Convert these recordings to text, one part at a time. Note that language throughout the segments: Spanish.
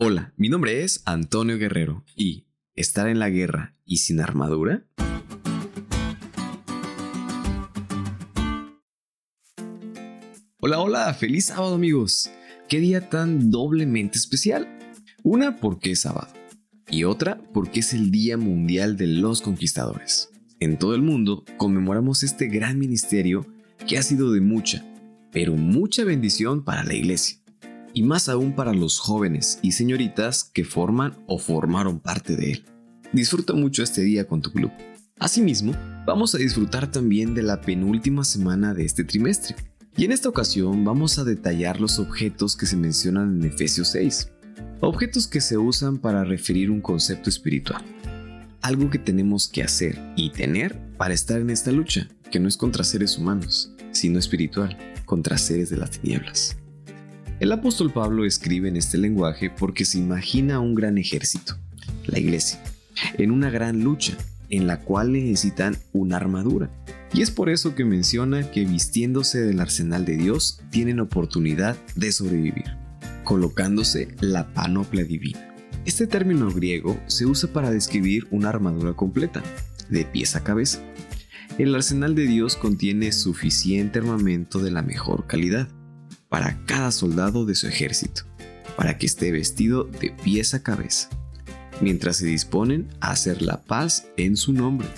Hola, mi nombre es Antonio Guerrero y ¿estar en la guerra y sin armadura? Hola, hola, feliz sábado amigos. Qué día tan doblemente especial. Una porque es sábado y otra porque es el Día Mundial de los Conquistadores. En todo el mundo conmemoramos este gran ministerio que ha sido de mucha, pero mucha bendición para la iglesia y más aún para los jóvenes y señoritas que forman o formaron parte de él. Disfruta mucho este día con tu club. Asimismo, vamos a disfrutar también de la penúltima semana de este trimestre. Y en esta ocasión vamos a detallar los objetos que se mencionan en Efesios 6. Objetos que se usan para referir un concepto espiritual. Algo que tenemos que hacer y tener para estar en esta lucha, que no es contra seres humanos, sino espiritual, contra seres de las tinieblas. El apóstol Pablo escribe en este lenguaje porque se imagina un gran ejército, la iglesia, en una gran lucha en la cual necesitan una armadura. Y es por eso que menciona que vistiéndose del arsenal de Dios tienen oportunidad de sobrevivir, colocándose la panoplia divina. Este término griego se usa para describir una armadura completa, de pies a cabeza. El arsenal de Dios contiene suficiente armamento de la mejor calidad para cada soldado de su ejército, para que esté vestido de pies a cabeza, mientras se disponen a hacer la paz en su nombre.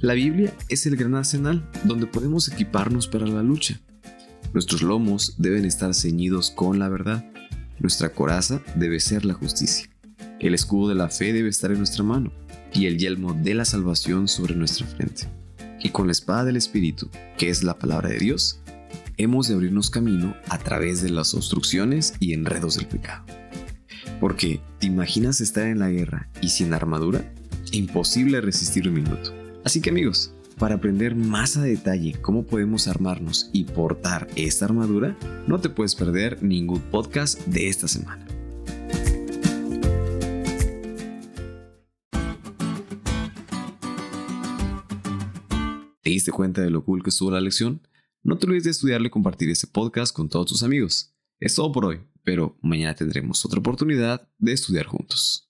La Biblia es el gran arsenal donde podemos equiparnos para la lucha. Nuestros lomos deben estar ceñidos con la verdad. Nuestra coraza debe ser la justicia. El escudo de la fe debe estar en nuestra mano y el yelmo de la salvación sobre nuestra frente. Y con la espada del Espíritu, que es la palabra de Dios, hemos de abrirnos camino a través de las obstrucciones y enredos del pecado. Porque, ¿te imaginas estar en la guerra y sin armadura? Imposible resistir un minuto. Así que amigos, para aprender más a detalle cómo podemos armarnos y portar esta armadura, no te puedes perder ningún podcast de esta semana. ¿Te diste cuenta de lo cool que estuvo la lección? No te olvides de estudiarlo y compartir este podcast con todos tus amigos. Es todo por hoy, pero mañana tendremos otra oportunidad de estudiar juntos.